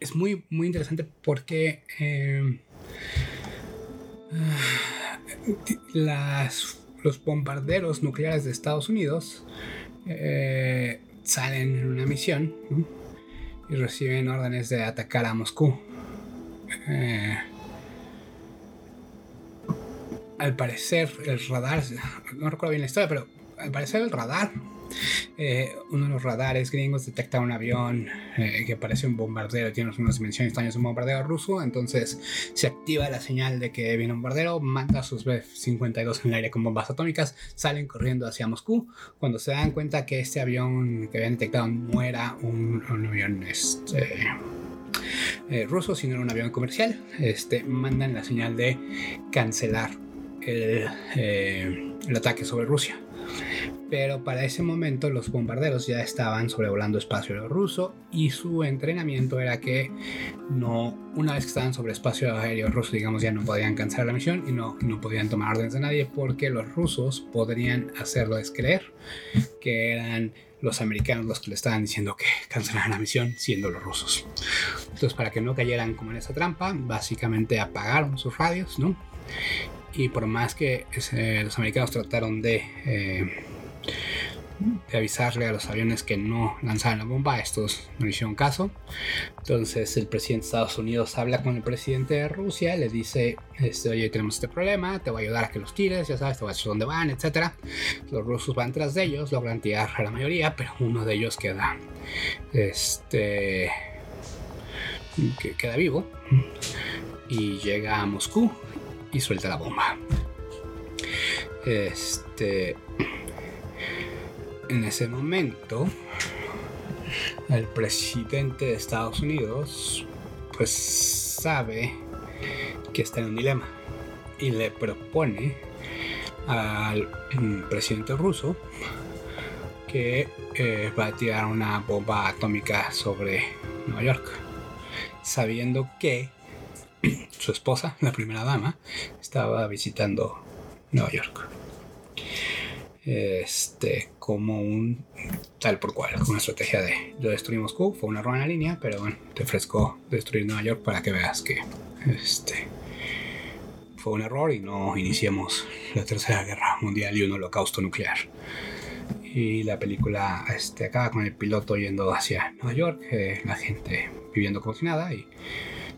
es muy, muy interesante porque eh, las, los bombarderos nucleares de Estados Unidos eh, salen en una misión y reciben órdenes de atacar a Moscú. Eh, al parecer el radar, no recuerdo bien la historia, pero al parecer el radar, eh, uno de los radares gringos detecta un avión eh, que parece un bombardero, tiene unas dimensiones de un bombardero ruso, entonces se activa la señal de que viene un bombardero, manda a sus B-52 en el aire con bombas atómicas, salen corriendo hacia Moscú, cuando se dan cuenta que este avión que habían detectado no era un, avión este, eh, ruso, sino era un avión comercial, este, mandan la señal de cancelar el, el ataque sobre Rusia. Pero para ese momento los bombarderos ya estaban sobrevolando espacio ruso y su entrenamiento era que no, una vez que estaban sobre espacio aéreo ruso, digamos, ya no podían cancelar la misión y no, no podían tomar órdenes de nadie porque los rusos podrían hacerles creer que eran los americanos los que le estaban diciendo que cancelaran la misión siendo los rusos. Entonces para que no cayeran como en esa trampa, básicamente apagaron sus radios, ¿no? Y por más que eh, los americanos trataron de, eh, de, avisarle a los aviones que no lanzaran la bomba, estos no hicieron caso. Entonces el presidente de Estados Unidos habla con el presidente de Rusia, le dice, este, oye, tenemos este problema, te voy a ayudar a que los tires, ya sabes, te voy a decir dónde van, etc. Los rusos van tras de ellos, logran tirar a la mayoría, pero uno de ellos queda, este, que queda vivo y llega a Moscú y suelta la bomba. Este. En ese momento, el presidente de Estados Unidos, pues sabe que está en un dilema y le propone al presidente ruso que eh, va a tirar una bomba atómica sobre Nueva York, sabiendo que su esposa, la primera dama, estaba visitando Nueva York. Este, como un tal por cual, una estrategia de yo destruí Moscú, fue una la línea, pero bueno, te ofrezco destruir Nueva York para que veas que este fue un error y no iniciemos la tercera guerra mundial y un holocausto nuclear. Y la película este, acaba con el piloto yendo hacia Nueva York, eh, la gente viviendo como si nada y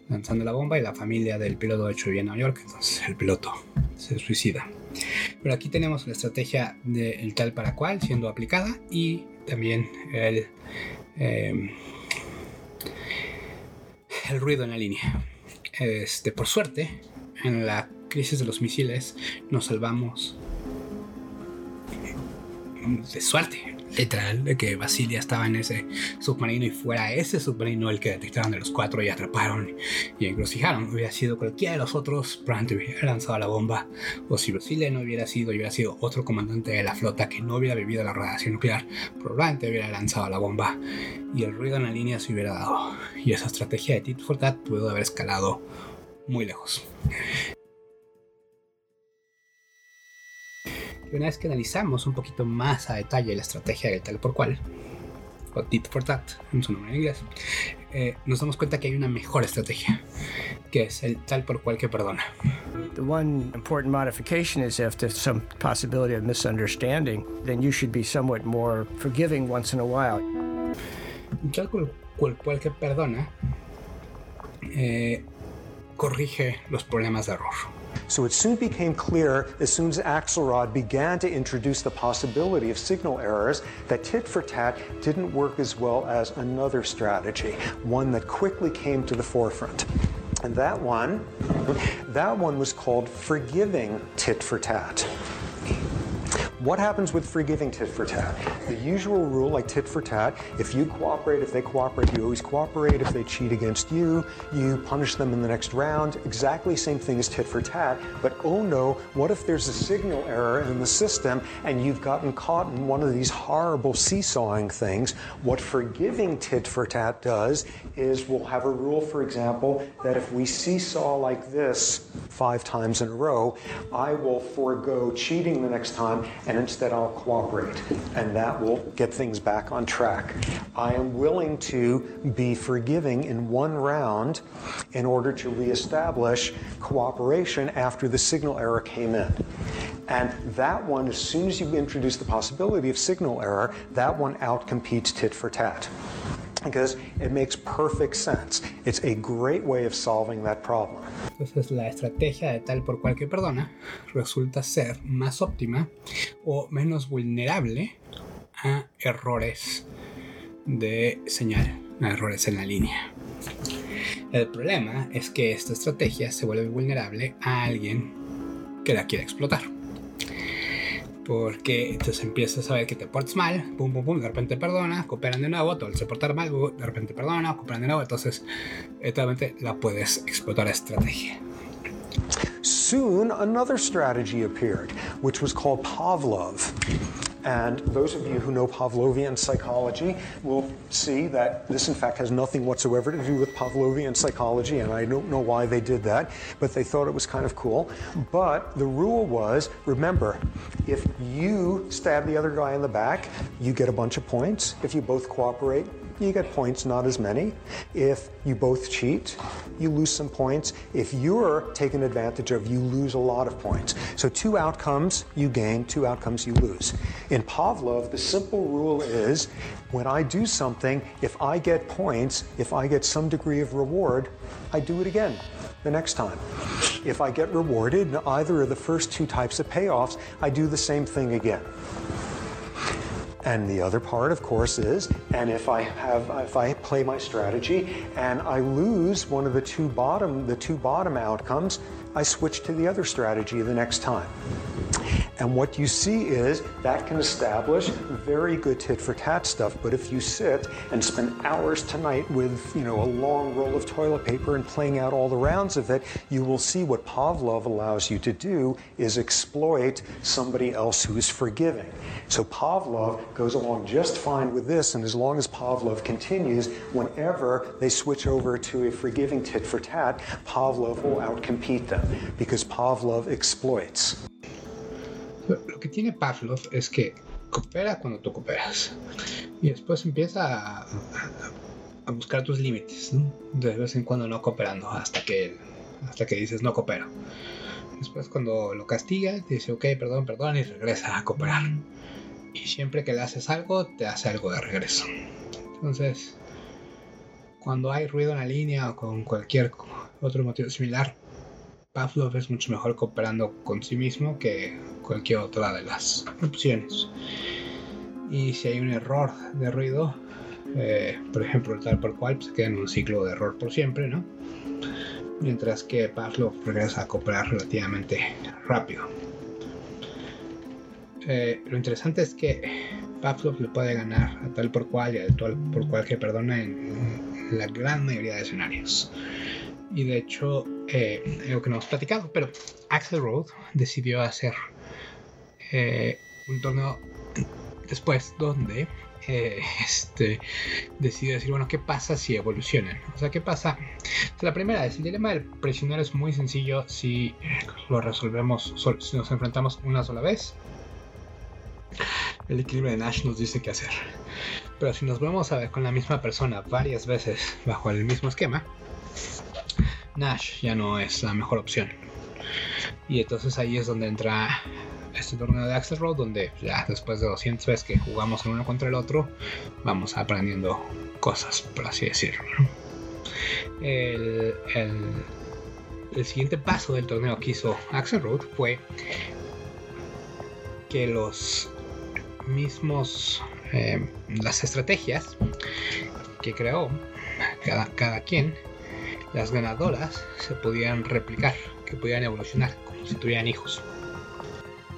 lanzando la bomba y la familia del piloto de hecho vivía en Nueva York, entonces el piloto se suicida. Pero aquí tenemos la estrategia del tal para cual siendo aplicada y también el, eh, el ruido en la línea. Este, por suerte, en la crisis de los misiles nos salvamos de suerte literal de que Basilia estaba en ese submarino y fuera ese submarino el que detectaron de los cuatro y atraparon y encrucijaron. Hubiera sido cualquiera de los otros, probablemente hubiera lanzado la bomba. O si Basilia no hubiera sido, hubiera sido otro comandante de la flota que no hubiera vivido la radiación nuclear, probablemente hubiera lanzado la bomba y el ruido en la línea se hubiera dado. Y esa estrategia de Tit for Tat pudo haber escalado muy lejos. Y una vez que analizamos un poquito más a detalle la estrategia del tal por cual, o tit for tat, en su nombre en inglés, eh, nos damos cuenta que hay una mejor estrategia, que es el tal por cual que perdona. The one important modification is if there's some possibility of misunderstanding, then you should be somewhat more forgiving once in a while. Tal por cual, cual que perdona eh, corrige los problemas de error. So it soon became clear, as soon as Axelrod began to introduce the possibility of signal errors, that tit for tat didn't work as well as another strategy, one that quickly came to the forefront. And that one, that one was called forgiving tit for tat. What happens with forgiving tit for tat? The usual rule, like tit for tat, if you cooperate, if they cooperate, you always cooperate. If they cheat against you, you punish them in the next round. Exactly same thing as tit for tat. But oh no, what if there's a signal error in the system and you've gotten caught in one of these horrible seesawing things? What forgiving tit for tat does is we'll have a rule, for example, that if we seesaw like this five times in a row, I will forego cheating the next time and instead I'll cooperate. And that will get things back on track. I am willing to be forgiving in one round in order to reestablish cooperation after the signal error came in. And that one, as soon as you introduce the possibility of signal error, that one outcompetes tit for tat. Because it makes perfect sense. It's a great way of solving that problem. Entonces la estrategia de tal por cual que perdona resulta ser más óptima o menos vulnerable a errores de señal, a errores en la línea. El problema es que esta estrategia se vuelve vulnerable a alguien que la quiere explotar. Porque entonces empiezas a ver que te portas mal, pum, pum, pum, de repente perdona, cooperan de nuevo, todo se portar mal, de repente perdona, cooperan de nuevo, entonces eventualmente la puedes explotar la estrategia. Soon, another strategy appeared, which was called Pavlov. And those of you who know Pavlovian psychology will see that this, in fact, has nothing whatsoever to do with Pavlovian psychology, and I don't know why they did that, but they thought it was kind of cool. But the rule was remember, if you stab the other guy in the back, you get a bunch of points. If you both cooperate, you get points, not as many. If you both cheat, you lose some points. If you're taken advantage of, you lose a lot of points. So two outcomes you gain, two outcomes you lose. In Pavlov, the simple rule is when I do something, if I get points, if I get some degree of reward, I do it again the next time. If I get rewarded in either of the first two types of payoffs, I do the same thing again. And the other part, of course, is, and if I have, if I play my strategy and I lose one of the two bottom, the two bottom outcomes, I switch to the other strategy the next time. And what you see is that can establish very good tit for tat stuff. But if you sit and spend hours tonight with, you know, a long roll of toilet paper and playing out all the rounds of it, you will see what Pavlov allows you to do is exploit somebody else who is forgiving. So Pavlov goes along just fine with this, and as long as Pavlov continues, whenever they switch over to a forgiving tit for tat, Pavlov will outcompete them because Pavlov exploits. Lo que tiene Pavlov es que coopera cuando tú cooperas. Y después empieza a, buscar tus límites, ¿no? De vez en cuando no cooperando, hasta que, hasta que dices no coopero. Después cuando lo castiga, te dice ok, perdón, perdón, y regresa a cooperar. Y siempre que le haces algo, te hace algo de regreso. Entonces, cuando hay ruido en la línea o con cualquier otro motivo similar, Pavlov es mucho mejor cooperando con sí mismo que cualquier otra de las opciones. Y si hay un error de ruido, eh, por ejemplo, tal por cual, pues, se queda en un ciclo de error por siempre, ¿no? Mientras que Pavlov regresa a cooperar relativamente rápido. Eh, lo interesante es que Pavlov le puede ganar a tal por cual y a tal por cual que perdona en la gran mayoría de escenarios. Y de hecho, eh, algo que no hemos platicado, pero Axel Road decidió hacer eh, un torneo después donde eh, este, decidió decir, bueno, ¿qué pasa si evolucionan? O sea, ¿qué pasa? la primera es, el dilema del prisionero es muy sencillo si lo resolvemos, si nos enfrentamos una sola vez. El equilibrio de Nash nos dice qué hacer. Pero si nos vamos a ver con la misma persona varias veces bajo el mismo esquema, Nash ya no es la mejor opción. Y entonces ahí es donde entra este torneo de Axel Road, donde ya después de 200 veces que jugamos el uno contra el otro, vamos aprendiendo cosas, por así decirlo. El, el, siguiente paso del torneo que hizo Axel Road fue que los mismos, eh, las estrategias que creó cada, cada quien, las ganadoras se podían replicar, que podían evolucionar, como si tuvieran hijos.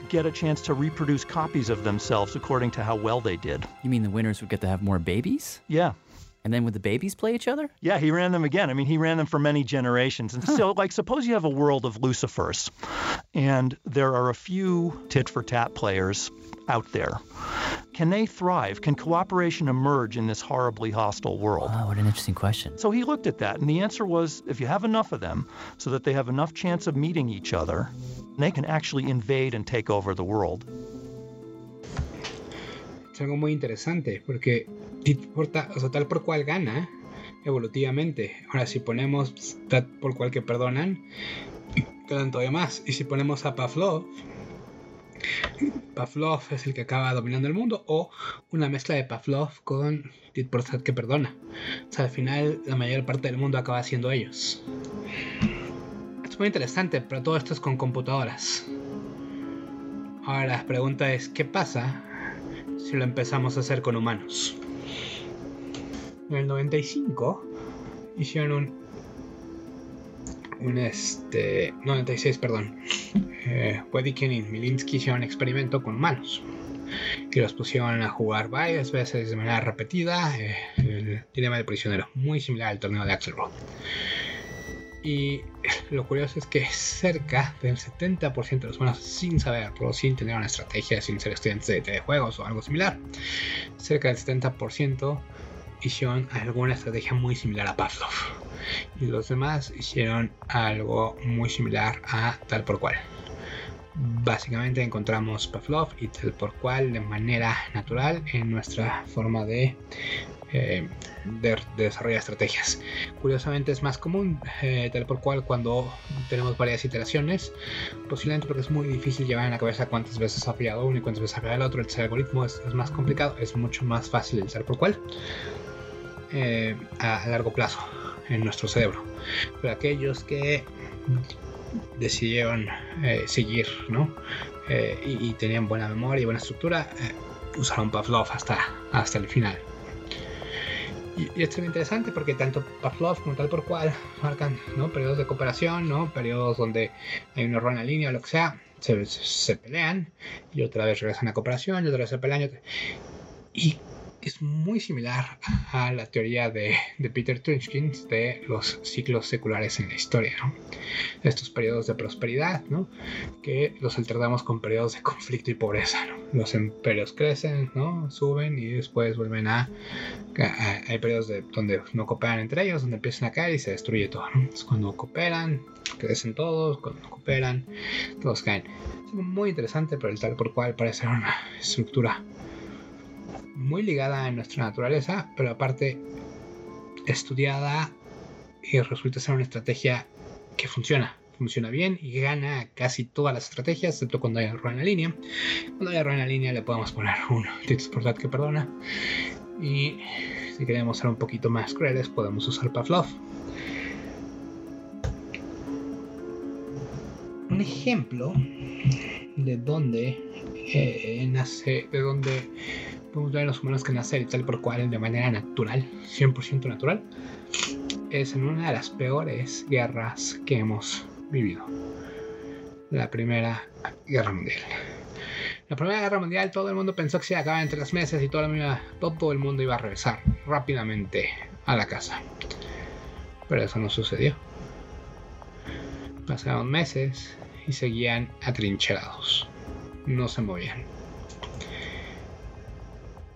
Get a chance to reproduce copies of themselves according to how well they did. You mean the winners would get to have more babies? Yeah. And then would the babies play each other? Yeah, he ran them again. I mean, he ran them for many generations. And huh. so, like, suppose you have a world of Lucifers, and there are a few tit for tat players out there. Can they thrive? Can cooperation emerge in this horribly hostile world? Wow, what an interesting question. So he looked at that, and the answer was if you have enough of them so that they have enough chance of meeting each other, they can actually invade and take over the world. es algo muy interesante porque o sea, tal por cual gana evolutivamente. Ahora, si ponemos tal por cual que perdonan, ganan todavía más. Y si ponemos a Pavlov, Pavlov es el que acaba dominando el mundo, o una mezcla de Pavlov con Tit que perdona. O sea, al final la mayor parte del mundo acaba siendo ellos. Es muy interesante, pero todo esto es con computadoras. Ahora la pregunta es, ¿qué pasa si lo empezamos a hacer con humanos? En el 95 hicieron un un este 96 perdón. Eh, y Milinsky hicieron un experimento con humanos y los pusieron a jugar varias veces de manera repetida. Eh, el dilema del prisionero muy similar al torneo de Axelrod y lo curioso es que cerca del 70% de los humanos, sin saberlo, sin tener una estrategia, sin ser estudiantes de telejuegos o algo similar, cerca del 70% hicieron alguna estrategia muy similar a Pavlov. Y los demás hicieron algo muy similar a tal por cual. Básicamente encontramos Pavlov y tal por cual de manera natural en nuestra forma de eh, de, desarrollar estrategias. Curiosamente es más común, eh, tal por cual, cuando tenemos varias iteraciones, posiblemente porque es muy difícil llevar en la cabeza cuántas veces ha fallado uno y cuántas veces ha fallado el otro. El algoritmo es, más complicado, es mucho más fácil el tal por cual eh, a, largo plazo en nuestro cerebro. Pero aquellos que decidieron seguir, ¿no? y, tenían buena memoria y buena estructura, usaron Pavlov hasta, hasta el final. Y, esto es interesante porque tanto Pavlov como tal por cual marcan ¿no? periodos de cooperación, ¿no? periodos donde hay un error en la línea o lo que sea, se, se, pelean y otra vez regresan a cooperación y otra vez se pelean. Y, es muy similar a la teoría de, Peter Tunchkin de los ciclos seculares en la historia, ¿no? Estos periodos de prosperidad, ¿no? Que los alternamos con periodos de conflicto y pobreza, ¿no? Los imperios crecen, ¿no? Suben y después vuelven a... hay periodos de, donde no cooperan entre ellos, donde empiezan a caer y se destruye todo, ¿no? Es cuando cooperan, crecen todos, cuando no cooperan, todos caen. Es muy interesante, pero el tal por cual parece una estructura muy ligada a nuestra naturaleza, pero aparte estudiada y resulta ser una estrategia que funciona. Funciona bien y gana casi todas las estrategias, excepto cuando hay error en la línea. Cuando hay error en la línea le podemos poner un por que perdona. Y si queremos ser un poquito más crueles, podemos usar Pavlov. Un ejemplo de dónde eh, nace, de dónde podemos ver a los humanos que nacen y tal por cual de manera natural, 100% natural, es en una de las peores guerras que hemos vivido. La Primera Guerra Mundial. La Primera Guerra Mundial todo el mundo pensó que se acababa en tres meses y todo el mundo iba a regresar rápidamente a la casa. Pero eso no sucedió. Pasaron meses y seguían atrincherados. No se movían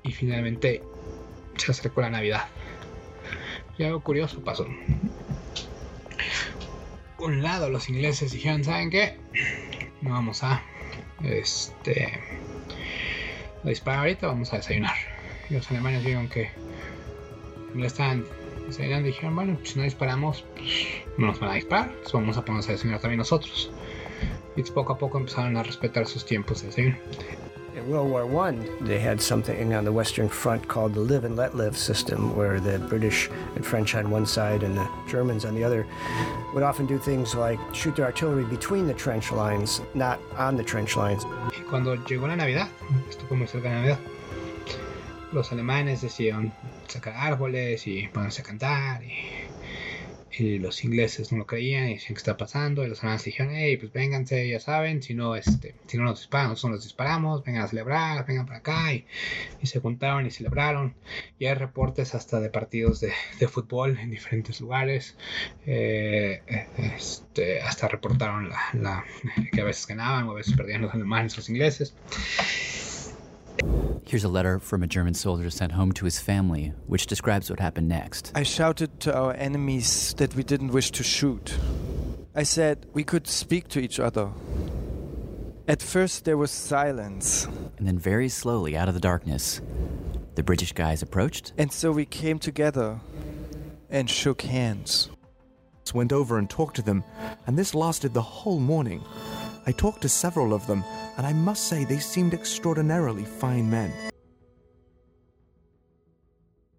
y finalmente se acercó la Navidad. Y algo curioso pasó. Un lado los ingleses dijeron, ¿saben qué? No vamos a este a disparar ahorita, vamos a desayunar. Y los alemanes dijeron que no estaban desayunando dijeron, bueno, pues si no disparamos, pues no nos van a disparar, vamos a ponernos a desayunar también nosotros. Y poco a poco empezaron a respetar sus tiempos de desayuno. In World War One, they had something on the Western Front called the live and let live system, where the British and French on one side and the Germans on the other would often do things like shoot their artillery between the trench lines, not on the trench lines. Cuando llegó la Navidad, fue muy cerca de Navidad, los alemanes decidieron sacar árboles y ponerse a cantar y y los ingleses no lo creían y decían que está pasando y los alemanes dijeron hey pues vénganse ya saben si no este si no nos disparan nosotros nos disparamos vengan a celebrar vengan para acá y, se juntaron y celebraron. Y hay reportes hasta de partidos de, de fútbol en diferentes lugares. Eh, este, hasta reportaron la, la, que a veces ganaban o a veces perdían los alemanes los ingleses Here's a letter from a German soldier sent home to his family, which describes what happened next. I shouted to our enemies that we didn't wish to shoot. I said we could speak to each other. At first, there was silence. And then, very slowly, out of the darkness, the British guys approached. And so we came together and shook hands. Went over and talked to them, and this lasted the whole morning. I talked to several of them, and I must say they seemed extraordinarily fine men.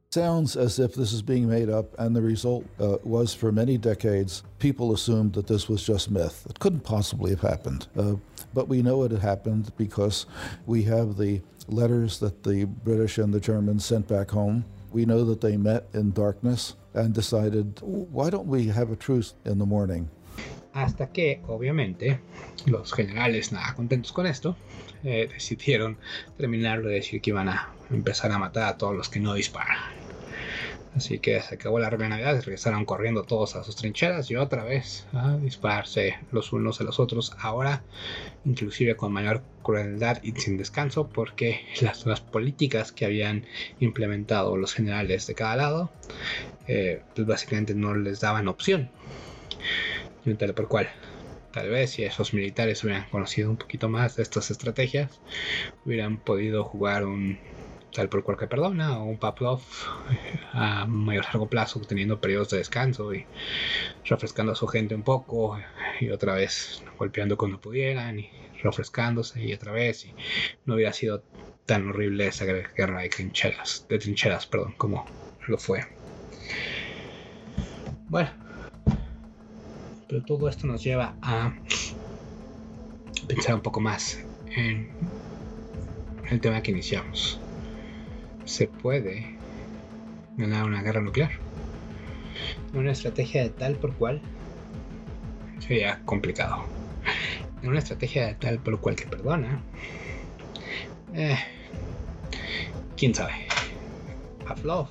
Sounds as if this is being made up, and the result uh, was for many decades, people assumed that this was just myth. It couldn't possibly have happened. Uh, but we know it happened because we have the letters that the British and the Germans sent back home. We know that they met in darkness and decided, why don't we have a truce in the morning? Hasta que, obviamente, los generales, nada contentos con esto, eh, decidieron terminar de decir que iban a empezar a matar a todos los que no disparan. Así que se acabó la Navidad y regresaron corriendo todos a sus trincheras y otra vez a dispararse los unos a los otros. Ahora, inclusive con mayor crueldad y sin descanso, porque las, las políticas que habían implementado los generales de cada lado, eh, pues básicamente no les daban opción. Y tal por cual. Tal vez si esos militares hubieran conocido un poquito más de estas estrategias, hubieran podido jugar un tal por cual que perdona, o un Pavlov a mayor largo plazo, teniendo periodos de descanso y refrescando a su gente un poco, y otra vez golpeando cuando pudieran, y refrescándose, y otra vez, y no hubiera sido tan horrible esa guerra de trincheras, de trincheras, perdón, como lo fue. Bueno, pero todo esto nos lleva a pensar un poco más en el tema que iniciamos se puede ganar una guerra nuclear. Una estrategia de tal por cual sería complicado. Una estrategia de tal por cual que perdona. Eh, Quién sabe. Pavlov.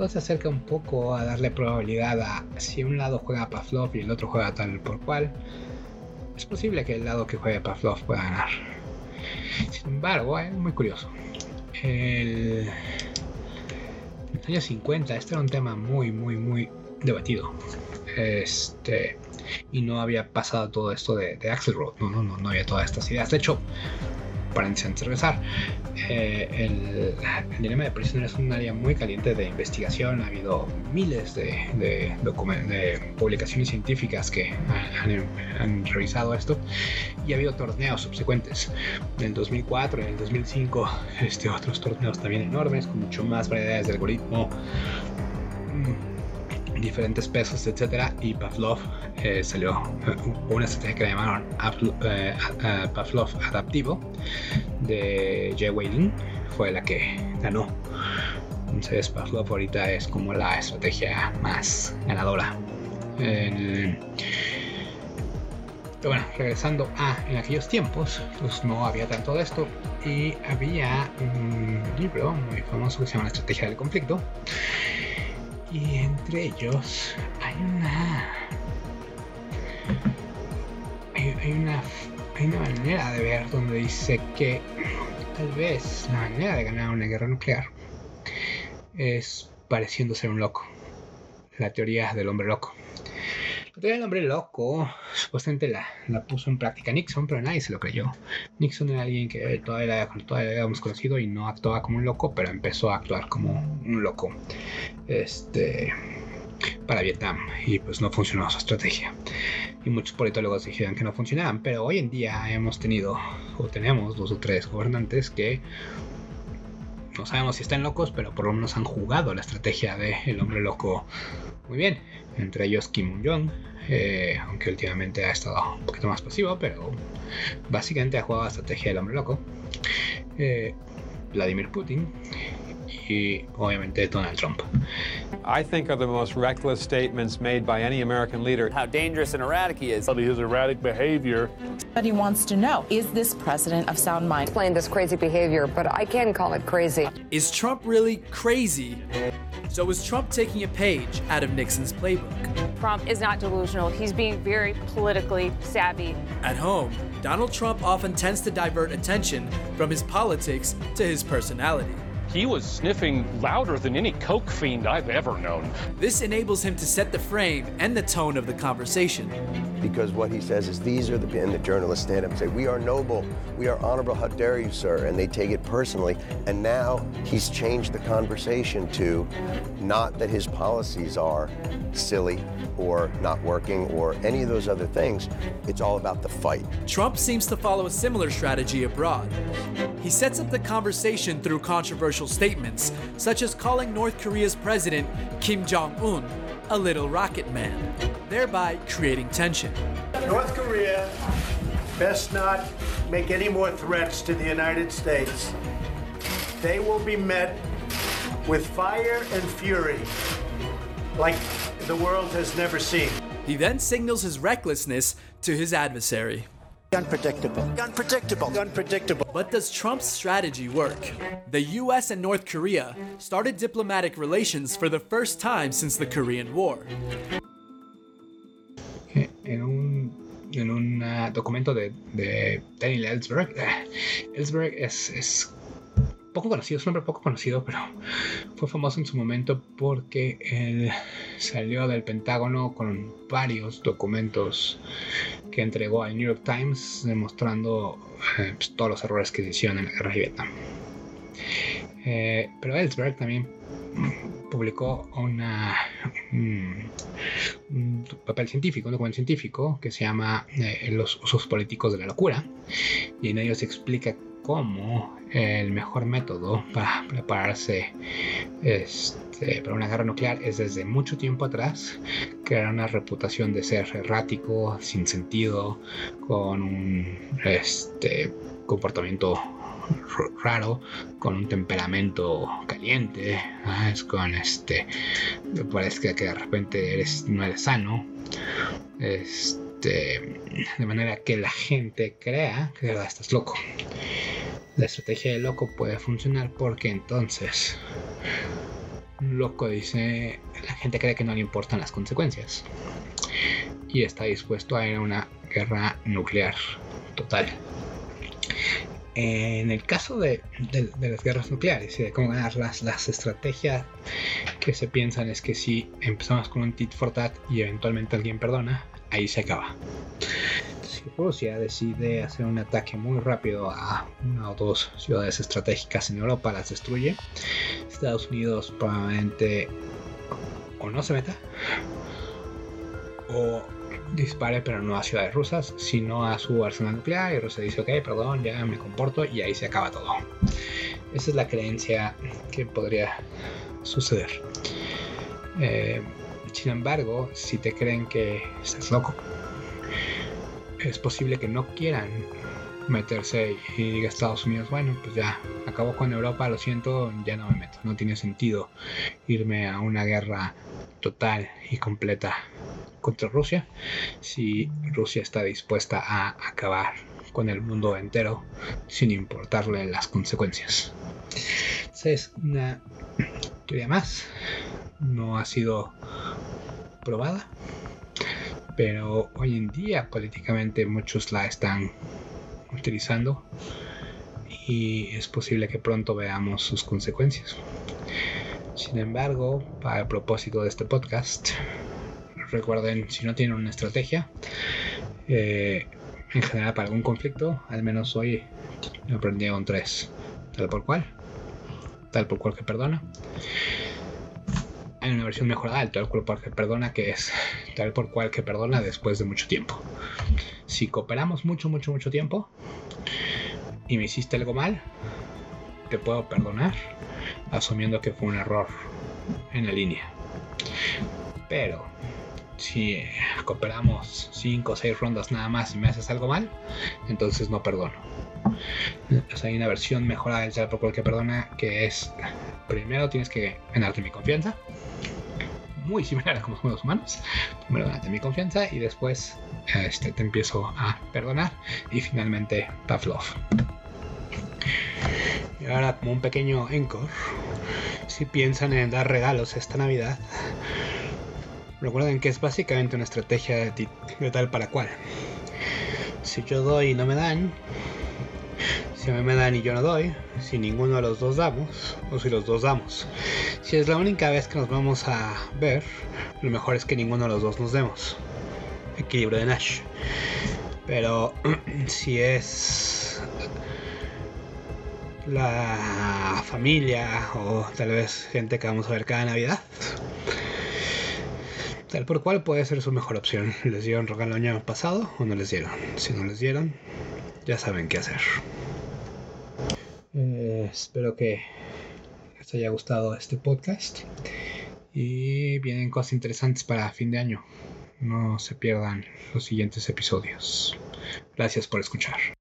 Pavlov se acerca un poco a darle probabilidad a si un lado juega Pavlov y el otro juega tal por cual. Es posible que el lado que juegue Pavlov pueda ganar. Sin embargo, es muy curioso el, en los años 50 este era un tema muy, muy, muy debatido. Este, y no había pasado todo esto de, de Axelrod, no, no, no, no había todas estas ideas. De hecho, para regresar, eh, el, el, dilema de prisioneros es un área muy caliente de investigación. Ha habido miles de, de, de publicaciones científicas que han, han, revisado esto y ha habido torneos subsecuentes. En el 2004, en el 2005, este, otros torneos también enormes con mucho más variedades de algoritmo diferentes pesos, etcétera, y Pavlov eh, salió una estrategia que le llamaron eh, Pavlov adaptivo de Jay Whaling, fue la que ganó. Entonces Pavlov ahorita es como la estrategia más ganadora. pero bueno, regresando a en aquellos tiempos, pues no había tanto de esto y había un libro muy famoso que se llama La Estrategia del Conflicto y entre ellos hay una. Hay, una. Hay una manera de ver donde dice que tal vez la manera de ganar una guerra nuclear es pareciendo ser un loco. La teoría del hombre loco. La teoría del hombre loco, supuestamente la, la, puso en práctica Nixon, pero nadie se lo creyó. Nixon era alguien que todavía, todavía habíamos conocido y no actuaba como un loco, pero empezó a actuar como un loco este, para Vietnam y pues no funcionó su estrategia. Y muchos politólogos dijeron que no funcionaban, pero hoy en día hemos tenido o tenemos dos o tres gobernantes que no sabemos si están locos, pero por lo menos han jugado la estrategia el hombre loco muy bien. Entre ellos Kim Jong, eh, aunque últimamente ha estado un poquito más pasivo, pero básicamente ha jugado la estrategia del hombre loco. Eh, Vladimir Putin y obviamente Donald Trump. I think are the most reckless statements made by any American leader. How dangerous and erratic he is. His erratic behavior. But he wants to know, is this president of sound mind? Explain this crazy behavior, but I can call it crazy. Is Trump really crazy? So is Trump taking a page out of Nixon's playbook? Trump is not delusional. He's being very politically savvy. At home, Donald Trump often tends to divert attention from his politics to his personality. He was sniffing louder than any coke fiend I've ever known. This enables him to set the frame and the tone of the conversation. Because what he says is, these are the, and the journalists stand up and say, we are noble, we are honorable, how dare you, sir? And they take it personally. And now he's changed the conversation to not that his policies are silly or not working or any of those other things. It's all about the fight. Trump seems to follow a similar strategy abroad. He sets up the conversation through controversial statements, such as calling North Korea's president, Kim Jong un, a little rocket man, thereby creating tension. North Korea best not make any more threats to the United States. They will be met with fire and fury like the world has never seen. He then signals his recklessness to his adversary. Unpredictable. Unpredictable. Unpredictable. But does Trump's strategy work? The US and North Korea started diplomatic relations for the first time since the Korean War. En un, en un uh, documento de, de Daniel Ellsberg, Ellsberg es, es poco conocido, es un hombre poco conocido, pero fue famoso en su momento porque él salió del Pentágono con varios documentos que entregó al New York Times demostrando eh, pues, todos los errores que se hicieron en la guerra de Vietnam. Eh, pero Ellsberg también publicó un, un, papel científico, un documento científico que se llama eh, Los usos políticos de la locura, y en ello se explica cómo el mejor método para prepararse este, para una guerra nuclear es desde mucho tiempo atrás crear una reputación de ser errático, sin sentido, con un este, comportamiento raro, con un temperamento caliente, es con este, parece que de repente eres, no eres sano, este, de manera que la gente crea que de verdad estás loco. La estrategia de loco puede funcionar porque entonces loco dice la gente cree que no le importan las consecuencias y está dispuesto a ir a una guerra nuclear total. En el caso de, de, de, las guerras nucleares y de cómo ganarlas, las estrategias que se piensan es que si empezamos con un tit for tat y eventualmente alguien perdona, ahí se acaba. Si Rusia decide hacer un ataque muy rápido a una o dos ciudades estratégicas en Europa, las destruye, Estados Unidos probablemente o no se meta o dispare pero no a ciudades rusas, sino a su arsenal nuclear y Rusia dice, ok, perdón, ya me comporto y ahí se acaba todo. Esa es la creencia que podría suceder. Eh, sin embargo, si te creen que estás loco, es posible que no quieran meterse y diga Estados Unidos, bueno, pues ya acabó con Europa, lo siento, ya no me meto. No tiene sentido irme a una guerra total y completa contra Rusia si Rusia está dispuesta a acabar con el mundo entero sin importarle las consecuencias. Entonces, una teoría más no ha sido probada, pero hoy en día políticamente muchos la están utilizando y es posible que pronto veamos sus consecuencias. Sin embargo, para el propósito de este podcast, recuerden, si no tienen una estrategia, eh, en general para algún conflicto, al menos hoy aprendí un 3, tal por cual, tal por cual que perdona. Hay una versión mejorada del tal por que perdona, que es tal por cual que perdona después de mucho tiempo. Si cooperamos mucho, mucho, mucho tiempo y me hiciste algo mal, te puedo perdonar, asumiendo que fue un error en la línea. Pero si cooperamos 5 o 6 rondas nada más y me haces algo mal, entonces no perdono. Hay una versión mejorada del tal por cual que perdona que es primero tienes que ganarte mi confianza. Muy similar a como somos los humanos. Primero ganarte mi confianza y después este, te empiezo a perdonar. Y finalmente Pavlov. Y ahora como un pequeño encore, si piensan en dar regalos esta Navidad, recuerden que es básicamente una estrategia de, de tal para cual. Si yo doy y no me dan, Me dan y yo no doy, si ninguno de los dos damos, o si los dos damos. Si es la única vez que nos vamos a ver, lo mejor es que ninguno de los dos nos demos. Equilibrio de Nash. Pero si es la familia o tal vez gente que vamos a ver cada Navidad, tal por cual puede ser su mejor opción. ¿Les dieron regalo el año pasado o no les dieron? Si no les dieron, ya saben qué hacer. Eh, espero que les haya gustado este podcast. Y vienen cosas interesantes para fin de año. No se pierdan los siguientes episodios. Gracias por escuchar.